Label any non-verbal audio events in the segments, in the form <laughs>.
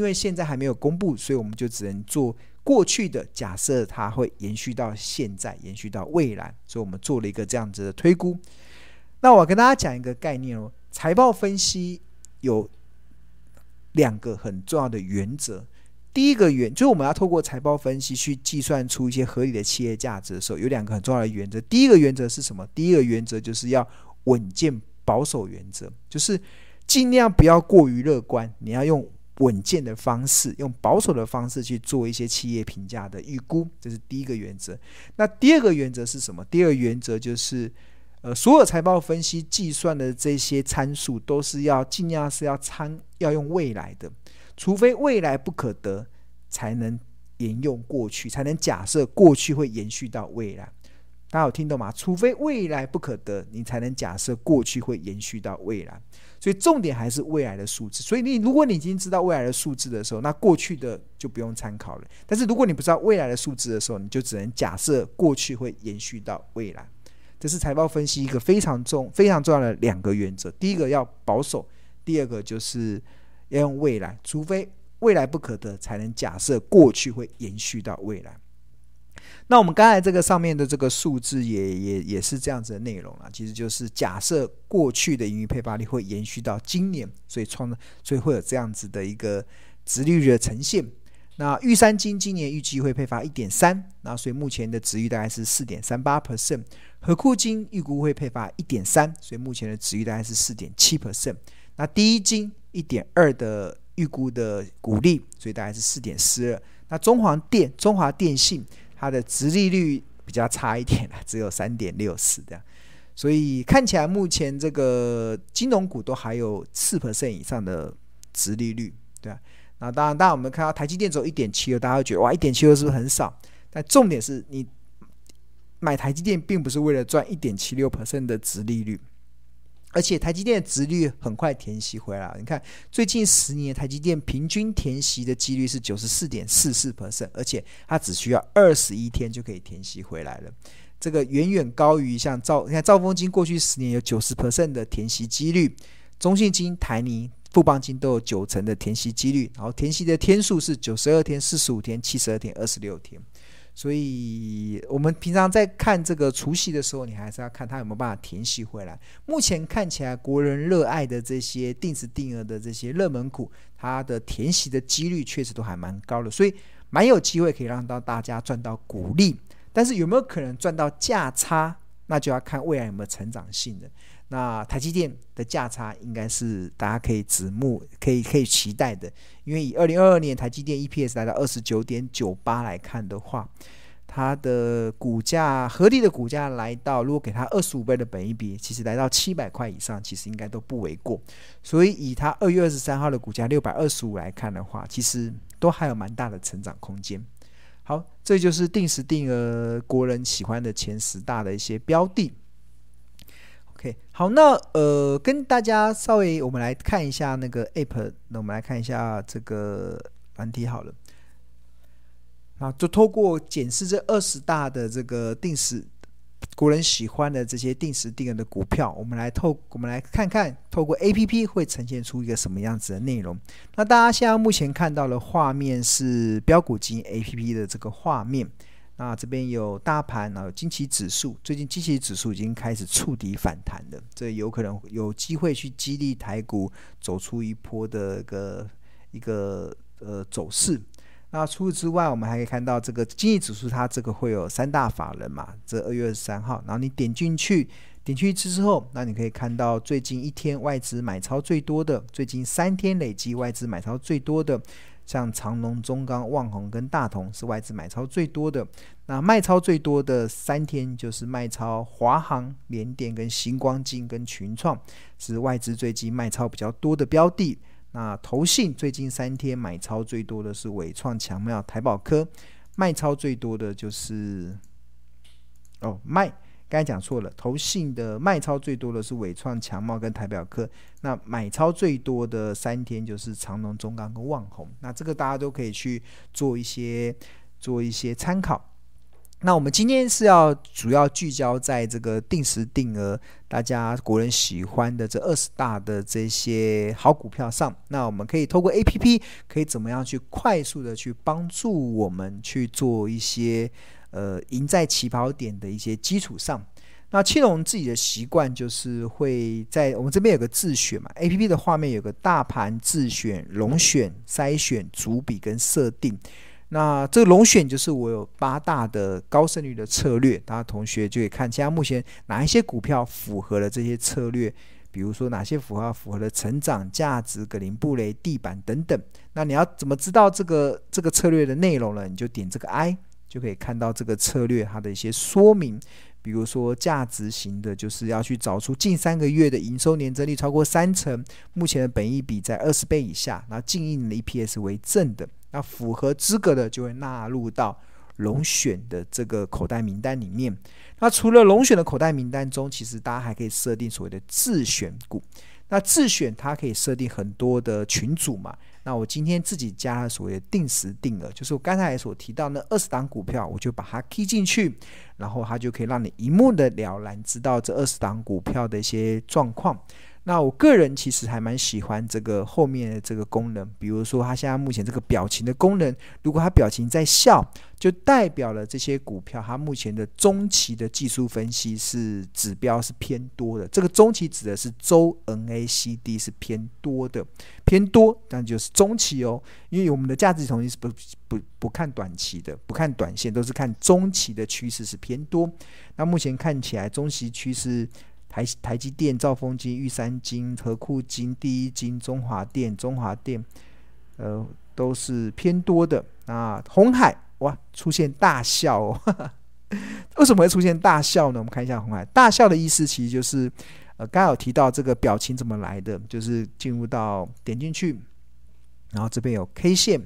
因为现在还没有公布，所以我们就只能做过去的假设，它会延续到现在，延续到未来，所以我们做了一个这样子的推估。那我跟大家讲一个概念哦，财报分析有两个很重要的原则。第一个原就是我们要透过财报分析去计算出一些合理的企业价值的时候，有两个很重要的原则。第一个原则是什么？第一个原则就是要稳健保守原则，就是尽量不要过于乐观，你要用稳健的方式，用保守的方式去做一些企业评价的预估，这是第一个原则。那第二个原则是什么？第二个原则就是，呃，所有财报分析计算的这些参数都是要尽量是要参要用未来的。除非未来不可得，才能沿用过去，才能假设过去会延续到未来。大家有听懂吗？除非未来不可得，你才能假设过去会延续到未来。所以重点还是未来的数字。所以你如果你已经知道未来的数字的时候，那过去的就不用参考了。但是如果你不知道未来的数字的时候，你就只能假设过去会延续到未来。这是财报分析一个非常重、非常重要的两个原则。第一个要保守，第二个就是。要用未来，除非未来不可得，才能假设过去会延续到未来。那我们刚才这个上面的这个数字也也也是这样子的内容啊，其实就是假设过去的盈余配发率会延续到今年，所以创，所以会有这样子的一个值利率的呈现。那玉山金今年预计会配发一点三，那所以目前的值率大概是四点三八 percent。和库金预估会配发一点三，所以目前的值率大概是四点七 percent。那第一金一点二的预估的股利，所以大概是四点四二。那中华电、中华电信它的殖利率比较差一点了，只有三点六四这样。所以看起来目前这个金融股都还有四 percent 以上的殖利率，对啊。那当然，当然我们看到台积电只有一点七二，大家会觉得哇，一点七二是不是很少？但重点是你买台积电并不是为了赚一点七六 percent 的殖利率。而且台积电的值率很快填息回来，你看最近十年台积电平均填息的几率是九十四点四四 percent，而且它只需要二十一天就可以填息回来了，这个远远高于像兆，你看兆丰金过去十年有九十 percent 的填息几率，中信金、台泥、富邦金都有九成的填息几率，然后填息的天数是九十二天、四十五天、七十二天、二十六天。所以，我们平常在看这个除息的时候，你还是要看它有没有办法填息回来。目前看起来，国人热爱的这些定时定额的这些热门股，它的填息的几率确实都还蛮高的，所以蛮有机会可以让到大家赚到股利。但是有没有可能赚到价差，那就要看未来有没有成长性的。那台积电的价差应该是大家可以指目、可以可以期待的，因为以二零二二年台积电 EPS 来到二十九点九八来看的话，它的股价合理的股价来到，如果给它二十五倍的本益比，其实来到七百块以上，其实应该都不为过。所以以它二月二十三号的股价六百二十五来看的话，其实都还有蛮大的成长空间。好，这就是定时定额国人喜欢的前十大的一些标的。OK，好，那呃，跟大家稍微我们来看一下那个 App，那我们来看一下这个软体好了。啊，就透过检视这二十大的这个定时国人喜欢的这些定时定额的股票，我们来透我们来看看，透过 APP 会呈现出一个什么样子的内容。那大家现在目前看到的画面是标股金 APP 的这个画面。那这边有大盘，然后有惊奇指数，最近惊奇指数已经开始触底反弹了，这有可能有机会去激励台股走出一波的一个一个呃走势。那除此之外，我们还可以看到这个经济指数，它这个会有三大法人嘛，这二月二十三号，然后你点进去，点进去之后，那你可以看到最近一天外资买超最多的，最近三天累计外资买超最多的。像长隆、中钢、旺宏跟大同是外资买超最多的，那卖超最多的三天就是卖超华航、联电跟星光金跟群创是外资最近卖超比较多的标的。那投信最近三天买超最多的是伟创、强妙、台宝科，卖超最多的就是哦卖。刚才讲错了，投信的卖超最多的是伟创、强茂跟台表科，那买超最多的三天就是长隆、中钢跟旺宏，那这个大家都可以去做一些做一些参考。那我们今天是要主要聚焦在这个定时定额，大家国人喜欢的这二十大的这些好股票上。那我们可以透过 APP，可以怎么样去快速的去帮助我们去做一些呃赢在起跑点的一些基础上。那青龙自己的习惯就是会在我们这边有个自选嘛，APP 的画面有个大盘自选、龙选、筛选、主笔跟设定。那这个龙选就是我有八大的高胜率的策略，大家同学就可以看，现在目前哪一些股票符合了这些策略，比如说哪些符合符合了成长、价值、格林布雷、地板等等。那你要怎么知道这个这个策略的内容呢？你就点这个 I，就可以看到这个策略它的一些说明。比如说价值型的，就是要去找出近三个月的营收年增率超过三成，目前的本益比在二十倍以下，那近一年的 EPS 为正的。那符合资格的就会纳入到龙选的这个口袋名单里面。那除了龙选的口袋名单中，其实大家还可以设定所谓的自选股。那自选它可以设定很多的群组嘛。那我今天自己加了所谓的定时定额，就是我刚才所提到那二十档股票，我就把它 k 进去，然后它就可以让你一目了然知道这二十档股票的一些状况。那我个人其实还蛮喜欢这个后面的这个功能，比如说它现在目前这个表情的功能，如果它表情在笑，就代表了这些股票它目前的中期的技术分析是指标是偏多的。这个中期指的是周 NACD 是偏多的，偏多，但就是中期哦，因为我们的价值统计是不不不看短期的，不看短线，都是看中期的趋势是偏多。那目前看起来中期趋势。台台积电、兆丰金、玉山金、和库金、第一金、中华电、中华电，呃，都是偏多的。那红海哇，出现大笑哦，<laughs> 为什么会出现大笑呢？我们看一下红海，大笑的意思其实就是，呃，刚刚有提到这个表情怎么来的，就是进入到点进去，然后这边有 K 线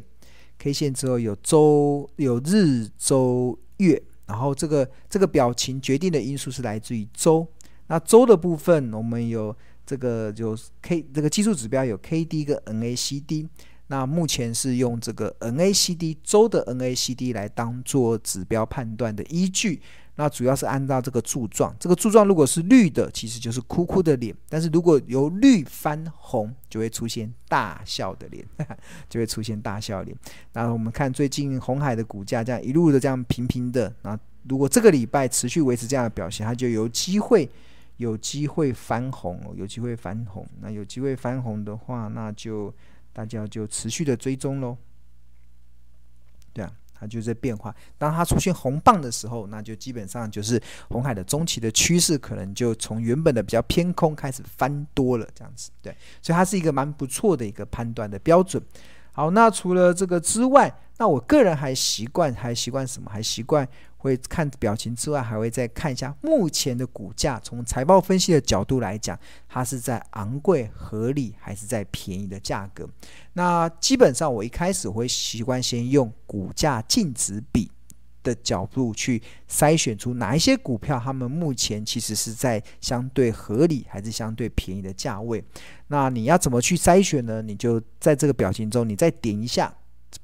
，K 线之后有周、有日、周、月，然后这个这个表情决定的因素是来自于周。那周的部分，我们有这个有 K 这个技术指标有 KD 跟 NACD。那目前是用这个 NACD 周的 NACD 来当做指标判断的依据。那主要是按照这个柱状，这个柱状如果是绿的，其实就是哭哭的脸；但是如果由绿翻红，就会出现大笑的脸，<laughs> 就会出现大笑脸。然后我们看最近红海的股价这样一路的这样平平的，那如果这个礼拜持续维持这样的表现，它就有机会。有机会翻红，有机会翻红。那有机会翻红的话，那就大家就持续的追踪喽。就在变化。当它出现红棒的时候，那就基本上就是红海的中期的趋势可能就从原本的比较偏空开始翻多了，这样子。对，所以它是一个蛮不错的一个判断的标准。好，那除了这个之外，那我个人还习惯，还习惯什么？还习惯。会看表情之外，还会再看一下目前的股价。从财报分析的角度来讲，它是在昂贵、合理，还是在便宜的价格？那基本上，我一开始会习惯先用股价净值比的角度去筛选出哪一些股票，它们目前其实是在相对合理，还是相对便宜的价位。那你要怎么去筛选呢？你就在这个表情中，你再点一下。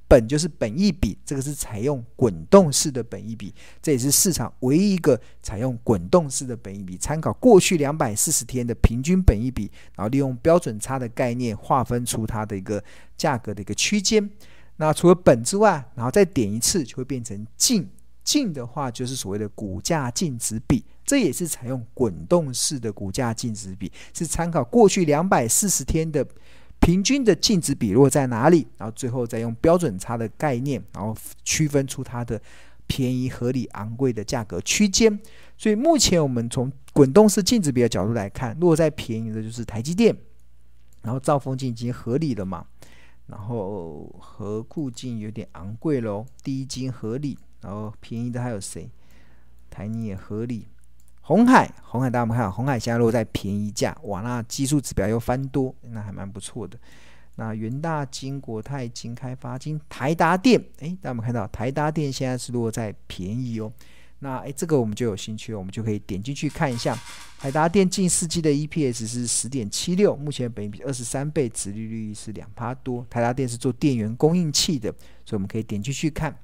本就是本益比，这个是采用滚动式的本益比，这也是市场唯一一个采用滚动式的本益比。参考过去两百四十天的平均本益比，然后利用标准差的概念划分出它的一个价格的一个区间。那除了本之外，然后再点一次就会变成净，净的话就是所谓的股价净值比，这也是采用滚动式的股价净值比，是参考过去两百四十天的。平均的净值比落在哪里？然后最后再用标准差的概念，然后区分出它的便宜、合理、昂贵的价格区间。所以目前我们从滚动式净值比的角度来看，落在便宜的就是台积电，然后兆丰金已经合理了嘛，然后和库金有点昂贵喽，第一金合理，然后便宜的还有谁？台泥也合理。红海，红海，大家们看，红海现在落在便宜价，哇，那技术指标又翻多，那还蛮不错的。那元大金、国泰金、开发金、台达电，诶，大家有,没有看到台达电现在是落在便宜哦。那诶，这个我们就有兴趣了，我们就可以点进去看一下。台达电近四季的 EPS 是十点七六，目前本比二十三倍，殖利率是两趴多。台达电是做电源供应器的，所以我们可以点进去看。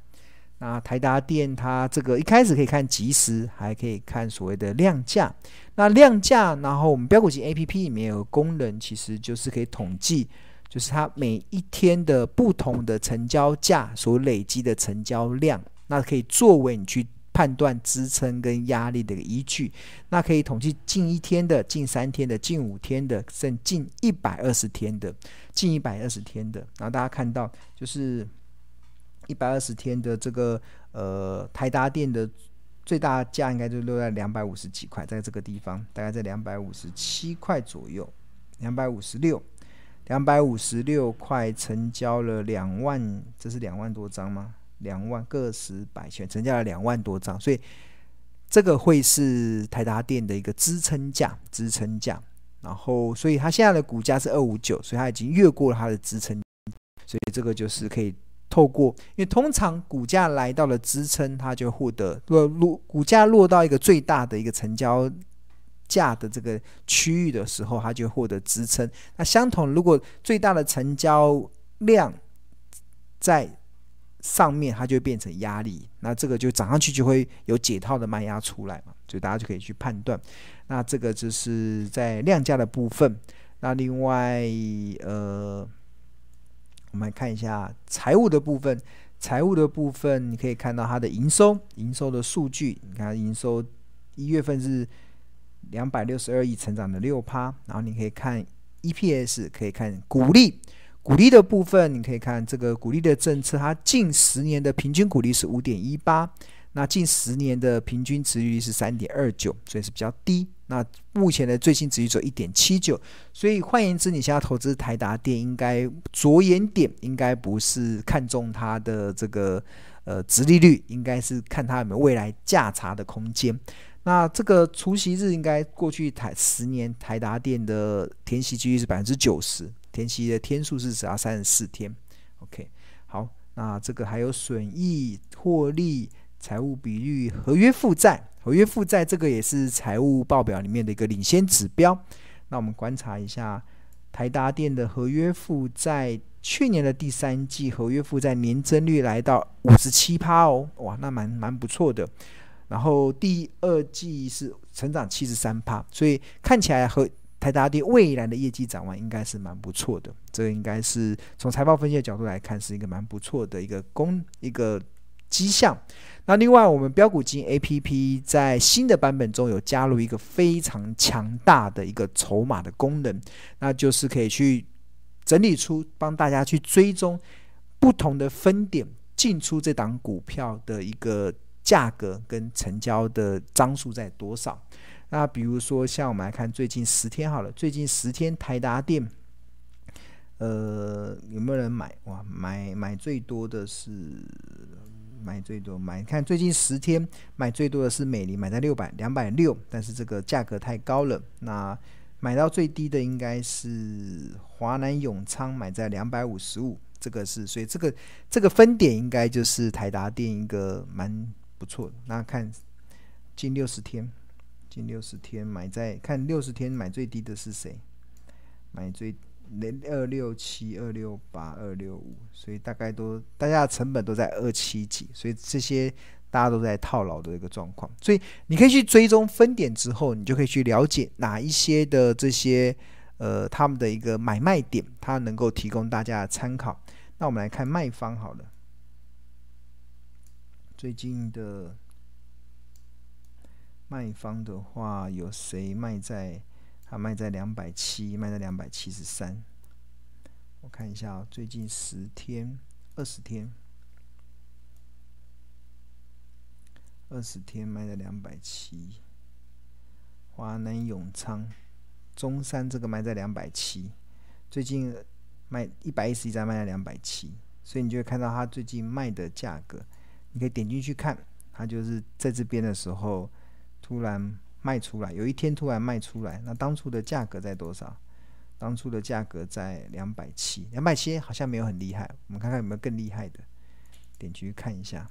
那台达电它这个一开始可以看即时，还可以看所谓的量价。那量价，然后我们标股型 A P P 里面有个功能，其实就是可以统计，就是它每一天的不同的成交价所累积的成交量，那可以作为你去判断支撑跟压力的一个依据。那可以统计近一天的、近三天的、近五天的，甚至近一百二十天的、近一百二十天的。然后大家看到就是。一百二十天的这个呃台达电的最大价应该就落在两百五十几块，在这个地方大概在两百五十七块左右，两百五十六，两百五十六块成交了两万，这是两万多张吗？两万个十百千成交了两万多张，所以这个会是台达电的一个支撑价，支撑价。然后，所以它现在的股价是二五九，所以它已经越过了它的支撑，所以这个就是可以。透过，因为通常股价来到了支撑，它就获得落落股价落到一个最大的一个成交价的这个区域的时候，它就获得支撑。那相同，如果最大的成交量在上面，它就变成压力。那这个就涨上去就会有解套的卖压出来嘛，所以大家就可以去判断。那这个就是在量价的部分。那另外，呃。我们来看一下财务的部分，财务的部分你可以看到它的营收，营收的数据，你看营收一月份是两百六十二亿，成长的六趴，然后你可以看 EPS，可以看股利，股利的部分你可以看这个股利的政策，它近十年的平均股利是五点一八。那近十年的平均殖利率是三点二九，所以是比较低。那目前的最新殖利率只有一点七九，所以换言之，你现在投资台达电，应该着眼点应该不是看中它的这个呃殖利率，应该是看它有没有未来价差的空间。那这个除息日应该过去台十年台达电的填息几率是百分之九十，填息的天数是只要三十四天。OK，好，那这个还有损益获利。财务比率、合约负债、合约负债，这个也是财务报表里面的一个领先指标。那我们观察一下台达电的合约负债，去年的第三季合约负债年增率来到五十七趴哦，哇，那蛮蛮不错的。然后第二季是成长七十三趴，所以看起来和台达电未来的业绩展望应该是蛮不错的。这个应该是从财报分析的角度来看，是一个蛮不错的一个功一个。迹象。那另外，我们标股金 APP 在新的版本中有加入一个非常强大的一个筹码的功能，那就是可以去整理出帮大家去追踪不同的分点进出这档股票的一个价格跟成交的张数在多少。那比如说，像我们来看最近十天好了，最近十天台达电，呃，有没有人买？哇，买买最多的是。买最多买，看最近十天买最多的是美林，买在六百两百六，但是这个价格太高了。那买到最低的应该是华南永昌，买在两百五十五，这个是，所以这个这个分点应该就是台达电一个蛮不错的。那看近六十天，近六十天买在看六十天买最低的是谁？买最。零二六七、二六八、二六五，所以大概都大家的成本都在二七几，所以这些大家都在套牢的一个状况。所以你可以去追踪分点之后，你就可以去了解哪一些的这些呃他们的一个买卖点，它能够提供大家的参考。那我们来看卖方好了，最近的卖方的话有谁卖在？他卖在两百七，卖在两百七十三。我看一下哦，最近十天、二十天、二十天卖在两百七。华南永昌、中山这个卖在两百七，最近卖一百一十一张卖在两百七，所以你就会看到他最近卖的价格。你可以点进去看，他就是在这边的时候突然。卖出来，有一天突然卖出来，那当初的价格在多少？当初的价格在两百七，两百七好像没有很厉害。我们看看有没有更厉害的，点进去看一下，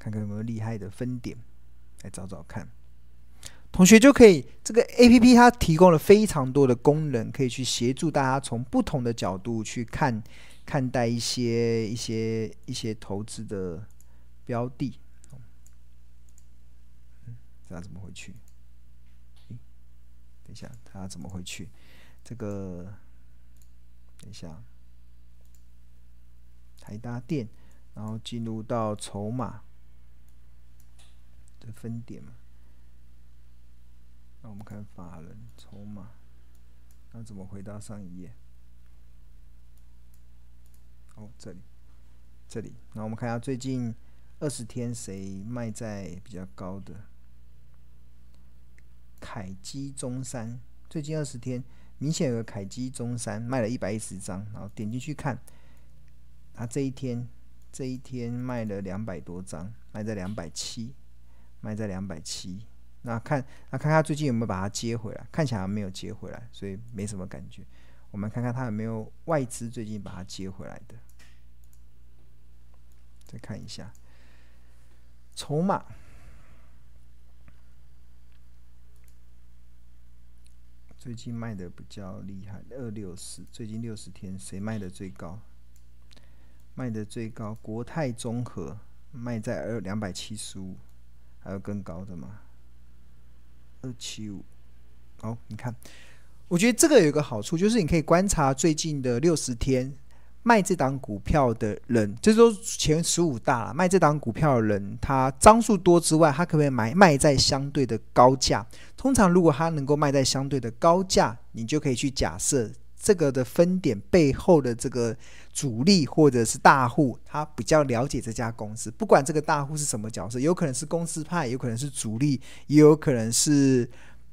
看看有没有厉害的分点，来找找看。同学就可以，这个 APP 它提供了非常多的功能，可以去协助大家从不同的角度去看。看待一些一些一些投资的标的。嗯，这怎么回去？等一下，它怎么回去？这个，等一下，台达电，然后进入到筹码的分点嘛。那我们看法人筹码，那怎么回到上一页？哦，这里，这里。那我们看一下最近二十天谁卖在比较高的？凯基中山最近二十天明显有个凯基中山卖了一百一十张，然后点进去看，他这一天这一天卖了两百多张，卖在两百七，卖在两百七。那看那看看最近有没有把它接回来，看起来没有接回来，所以没什么感觉。我们看看他有没有外资最近把它接回来的。再看一下筹码，最近卖的比较厉害，二六四，最近六十天谁卖的最高？卖的最高，国泰综合卖在二两百七十五，还有更高的吗？二七五，哦，你看，我觉得这个有一个好处，就是你可以观察最近的六十天卖这档股票的人，就是说前十五大卖这档股票的人，他张数多之外，他可不可以买卖在相对的高价？通常如果他能够卖在相对的高价，你就可以去假设这个的分点背后的这个。主力或者是大户，他比较了解这家公司。不管这个大户是什么角色，有可能是公司派，有可能是主力，也有可能是，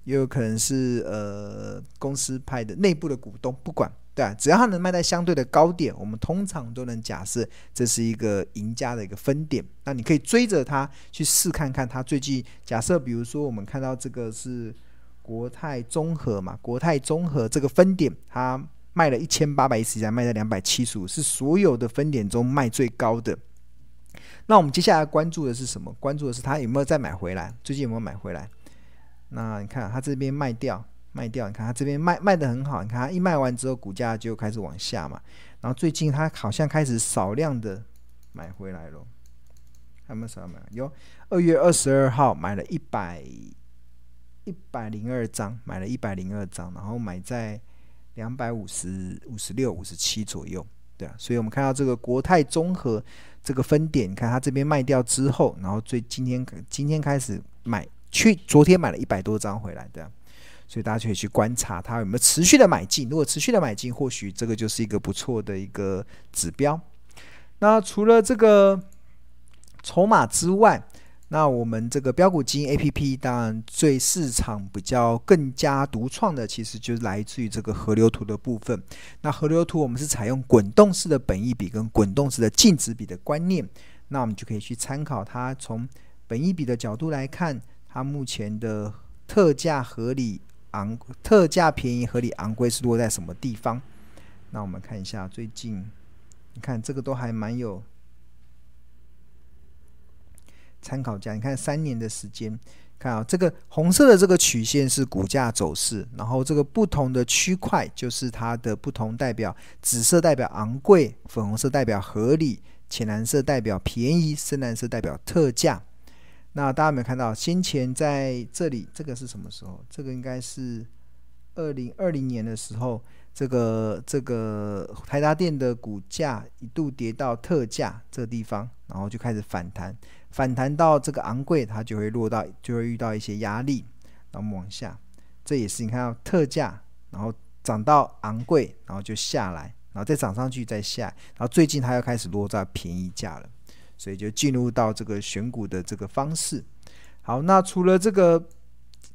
也有可能是呃公司派的内部的股东。不管，对啊，只要它能卖在相对的高点，我们通常都能假设这是一个赢家的一个分点。那你可以追着他去试看看，他最近假设，比如说我们看到这个是国泰综合嘛，国泰综合这个分点，它。卖了一千八百一十家，卖在两百七十五，是所有的分点中卖最高的。那我们接下来关注的是什么？关注的是他有没有再买回来？最近有没有买回来？那你看他这边卖掉，卖掉。你看他这边卖卖得很好。你看他一卖完之后，股价就开始往下嘛。然后最近他好像开始少量的买回来了。还有没少量买？有，二月二十二号买了一百一百零二张，买了一百零二张，然后买在。两百五十五十六五十七左右，对啊，所以我们看到这个国泰综合这个分点，你看它这边卖掉之后，然后最今天今天开始买，去昨天买了一百多张回来，对啊，所以大家就可以去观察它有没有持续的买进，如果持续的买进，或许这个就是一个不错的一个指标。那除了这个筹码之外，那我们这个标股基金 A P P，当然最市场比较更加独创的，其实就是来自于这个河流图的部分。那河流图我们是采用滚动式的本益比跟滚动式的净值比的观念，那我们就可以去参考它从本益比的角度来看，它目前的特价合理昂，特价便宜合理昂贵是落在什么地方？那我们看一下最近，你看这个都还蛮有。参考价，你看三年的时间，看啊，这个红色的这个曲线是股价走势，然后这个不同的区块就是它的不同代表，紫色代表昂贵，粉红色代表合理，浅蓝色代表便宜，深蓝色代表特价。那大家有没有看到？先前在这里，这个是什么时候？这个应该是二零二零年的时候，这个这个台达电的股价一度跌到特价这个地方，然后就开始反弹。反弹到这个昂贵，它就会落到，就会遇到一些压力，然后我们往下，这也是你看到特价，然后涨到昂贵，然后就下来，然后再涨上去再下，然后最近它又开始落在便宜价了，所以就进入到这个选股的这个方式。好，那除了这个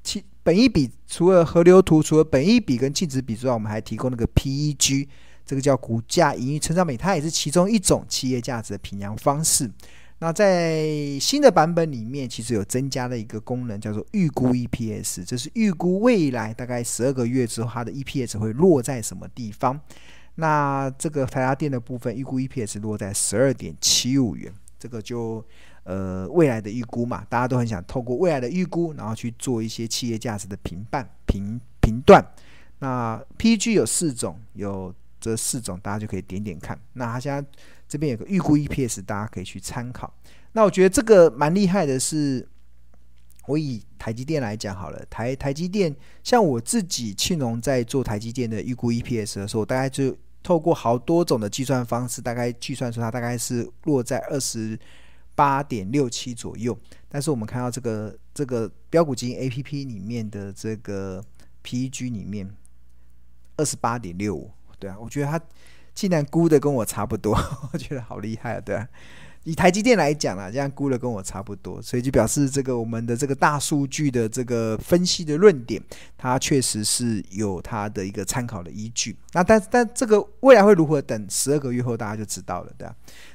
其本一比，除了河流图，除了本一比跟净值比之外，我们还提供那个 PEG，这个叫股价盈余成长比，它也是其中一种企业价值的评量方式。那在新的版本里面，其实有增加了一个功能，叫做预估 EPS，这是预估未来大概十二个月之后，它的 EPS 会落在什么地方。那这个台达电的部分预估 EPS 落在十二点七五元，这个就呃未来的预估嘛，大家都很想透过未来的预估，然后去做一些企业价值的评判评评断。那 PG 有四种，有这四种大家就可以点点看。那它现在这边有个预估 EPS，大家可以去参考。那我觉得这个蛮厉害的是，我以台积电来讲好了，台台积电像我自己庆隆在做台积电的预估 EPS 的时候，大概就透过好多种的计算方式，大概计算出它大概是落在二十八点六七左右。但是我们看到这个这个标股基金 APP 里面的这个 PEG 里面二十八点六五，对啊，我觉得它竟然估的跟我差不多，<laughs> 我觉得好厉害啊，对啊。以台积电来讲啊，这样估的跟我差不多，所以就表示这个我们的这个大数据的这个分析的论点，它确实是有它的一个参考的依据。那但但这个未来会如何，等十二个月后大家就知道了，对啊。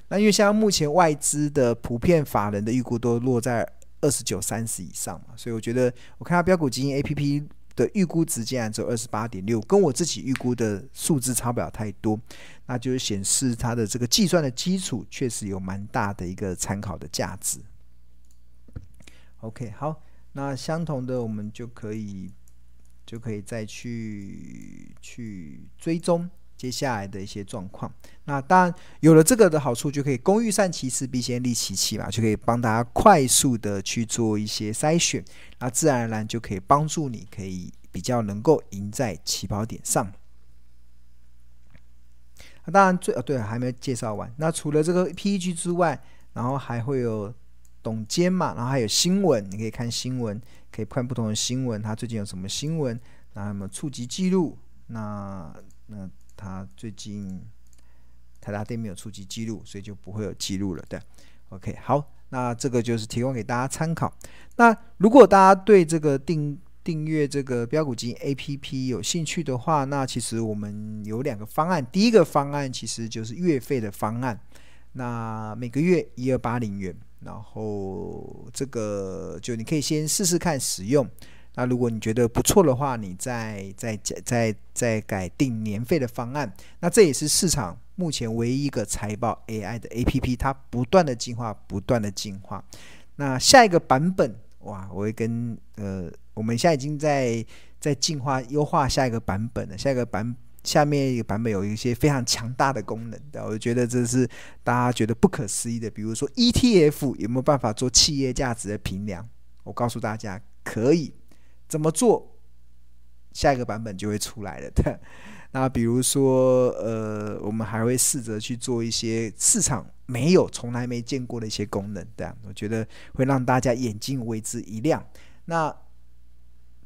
那因为像目前外资的普遍法人的预估都落在二十九、三十以上嘛，所以我觉得我看到标股基金 APP 的预估值竟然只有二十八点六，跟我自己预估的数字差不了太多，那就是显示它的这个计算的基础确实有蛮大的一个参考的价值。OK，好，那相同的我们就可以就可以再去去追踪。接下来的一些状况，那当然有了这个的好处，就可以工欲善其事，必先利其器嘛，就可以帮大家快速的去做一些筛选，那自然而然就可以帮助你，可以比较能够赢在起跑点上。那当然最哦对，还没介绍完。那除了这个 PEG 之外，然后还会有董监嘛，然后还有新闻，你可以看新闻，可以看不同的新闻，它最近有什么新闻，然后有没有触及记录，那那。他最近台达电没有触及记录，所以就不会有记录了。对，OK，好，那这个就是提供给大家参考。那如果大家对这个订订阅这个标股基金 APP 有兴趣的话，那其实我们有两个方案。第一个方案其实就是月费的方案，那每个月一二八零元，然后这个就你可以先试试看使用。那如果你觉得不错的话，你再再再再再改定年费的方案。那这也是市场目前唯一一个财报 AI 的 APP，它不断的进化，不断的进化。那下一个版本，哇，我会跟呃，我们现在已经在在进化优化下一个版本了。下一个版下面一个版本有一些非常强大的功能的，我觉得这是大家觉得不可思议的。比如说 ETF 有没有办法做企业价值的评量？我告诉大家，可以。怎么做？下一个版本就会出来了。对，<laughs> 那比如说，呃，我们还会试着去做一些市场没有、从来没见过的一些功能。对，我觉得会让大家眼睛为之一亮。那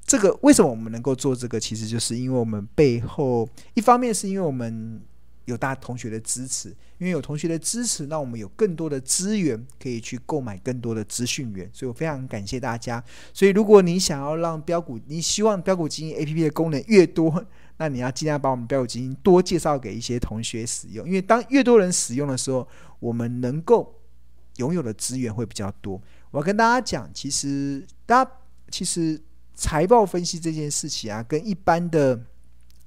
这个为什么我们能够做这个？其实就是因为我们背后一方面是因为我们。有大同学的支持，因为有同学的支持，那我们有更多的资源可以去购买更多的资讯源，所以我非常感谢大家。所以如果你想要让标股，你希望标股基金 APP 的功能越多，<laughs> 那你要尽量把我们标股基金多介绍给一些同学使用，因为当越多人使用的时候，我们能够拥有的资源会比较多。我要跟大家讲，其实大家其实财报分析这件事情啊，跟一般的。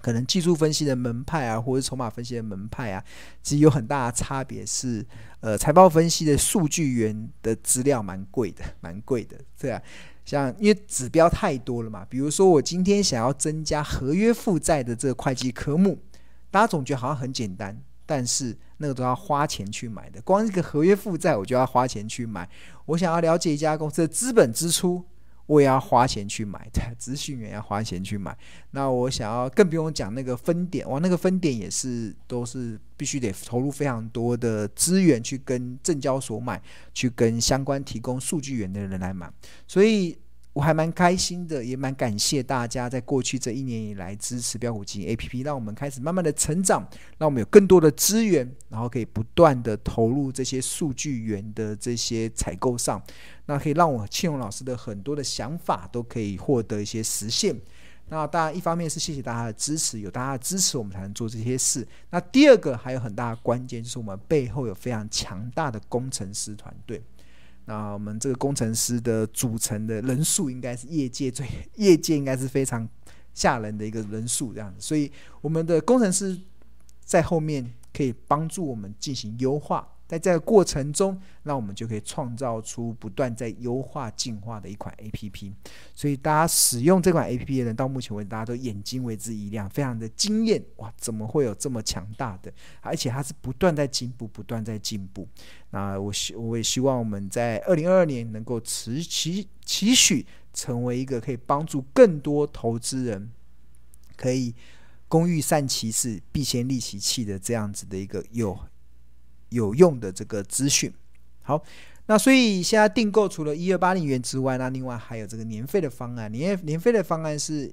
可能技术分析的门派啊，或者筹码分析的门派啊，其实有很大的差别。是呃，财报分析的数据源的资料蛮贵的，<laughs> 蛮贵的。对啊，像因为指标太多了嘛。比如说，我今天想要增加合约负债的这个会计科目，大家总觉得好像很简单，但是那个都要花钱去买的。光一个合约负债，我就要花钱去买。我想要了解一家公司的资本支出。我也要花钱去买，对，资讯员要花钱去买。那我想要更不用讲那个分点，我，那个分点也是都是必须得投入非常多的资源去跟证交所买，去跟相关提供数据源的人来买，所以。我还蛮开心的，也蛮感谢大家在过去这一年以来支持标股基金 APP，让我们开始慢慢的成长，让我们有更多的资源，然后可以不断的投入这些数据源的这些采购上，那可以让我庆荣老师的很多的想法都可以获得一些实现。那当然，一方面是谢谢大家的支持，有大家的支持，我们才能做这些事。那第二个还有很大的关键，就是我们背后有非常强大的工程师团队。那我们这个工程师的组成的人数，应该是业界最 <laughs> 业界应该是非常吓人的一个人数这样子，所以我们的工程师在后面可以帮助我们进行优化，在这个过程中，那我们就可以创造出不断在优化、进化的一款 APP。所以大家使用这款 APP 的人，到目前为止，大家都眼睛为之一亮，非常的惊艳。哇，怎么会有这么强大的？而且它是不断在进步，不断在进步。那我希我也希望我们在二零二二年能够持期期许，成为一个可以帮助更多投资人可以工欲善其事，必先利其器的这样子的一个有。有用的这个资讯，好，那所以现在订购除了一二八零元之外，那另外还有这个年费的方案，年年费的方案是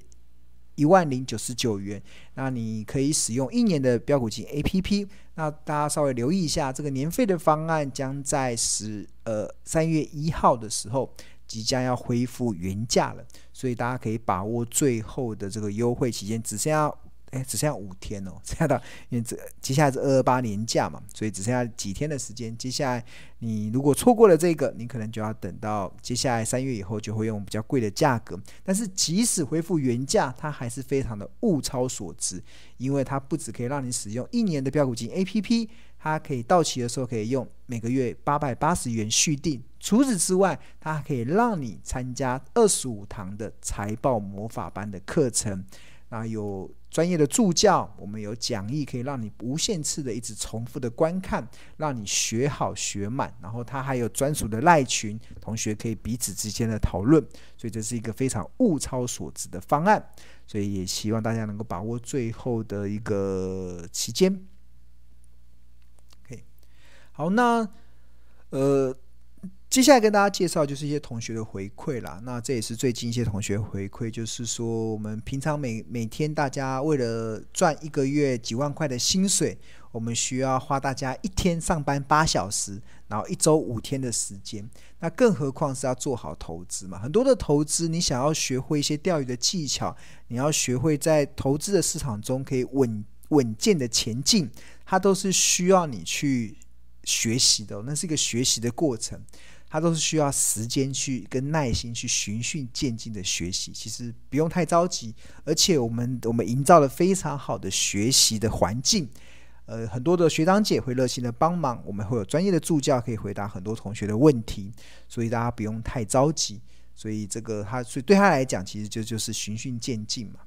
一万零九十九元，那你可以使用一年的标股金 APP。那大家稍微留意一下，这个年费的方案将在十呃三月一号的时候即将要恢复原价了，所以大家可以把握最后的这个优惠期间，只剩下。哎，只剩下五天哦，<laughs> 剩下的，因为这接下来是二二八年假嘛，所以只剩下几天的时间。接下来你如果错过了这个，你可能就要等到接下来三月以后，就会用比较贵的价格。但是即使恢复原价，它还是非常的物超所值，因为它不只可以让你使用一年的标股金 APP，它可以到期的时候可以用每个月八百八十元续订。除此之外，它还可以让你参加二十五堂的财报魔法班的课程，那有。专业的助教，我们有讲义可以让你无限次的一直重复的观看，让你学好学满。然后他还有专属的赖群，同学可以彼此之间的讨论。所以这是一个非常物超所值的方案。所以也希望大家能够把握最后的一个期间。OK，好，那呃。接下来跟大家介绍就是一些同学的回馈啦。那这也是最近一些同学回馈，就是说我们平常每每天大家为了赚一个月几万块的薪水，我们需要花大家一天上班八小时，然后一周五天的时间。那更何况是要做好投资嘛？很多的投资，你想要学会一些钓鱼的技巧，你要学会在投资的市场中可以稳稳健的前进，它都是需要你去学习的，那是一个学习的过程。它都是需要时间去跟耐心去循序渐进的学习，其实不用太着急，而且我们我们营造了非常好的学习的环境，呃，很多的学长姐会热心的帮忙，我们会有专业的助教可以回答很多同学的问题，所以大家不用太着急，所以这个他所以对他来讲，其实就就是循序渐进嘛。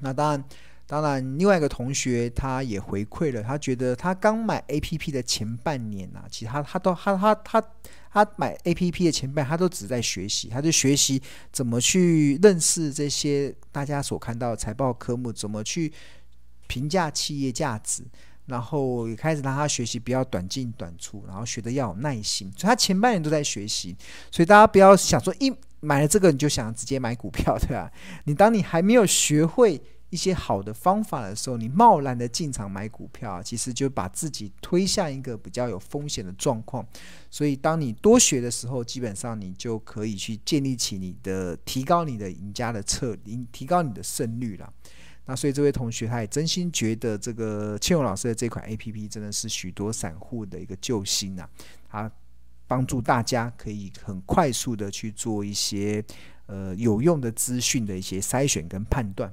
那当然。当然，另外一个同学他也回馈了，他觉得他刚买 APP 的前半年啊，其实他他都他他他他买 APP 的前半，他都只在学习，他就学习怎么去认识这些大家所看到的财报科目，怎么去评价企业价值，然后也开始让他学习不要短进短出，然后学的要有耐心，所以他前半年都在学习，所以大家不要想说一买了这个你就想直接买股票，对吧？你当你还没有学会。一些好的方法的时候，你贸然的进场买股票，其实就把自己推向一个比较有风险的状况。所以，当你多学的时候，基本上你就可以去建立起你的、提高你的赢家的策略，提高你的胜率了。那所以，这位同学他也真心觉得这个倩蓉老师的这款 APP 真的是许多散户的一个救星啊！他帮助大家可以很快速的去做一些呃有用的资讯的一些筛选跟判断。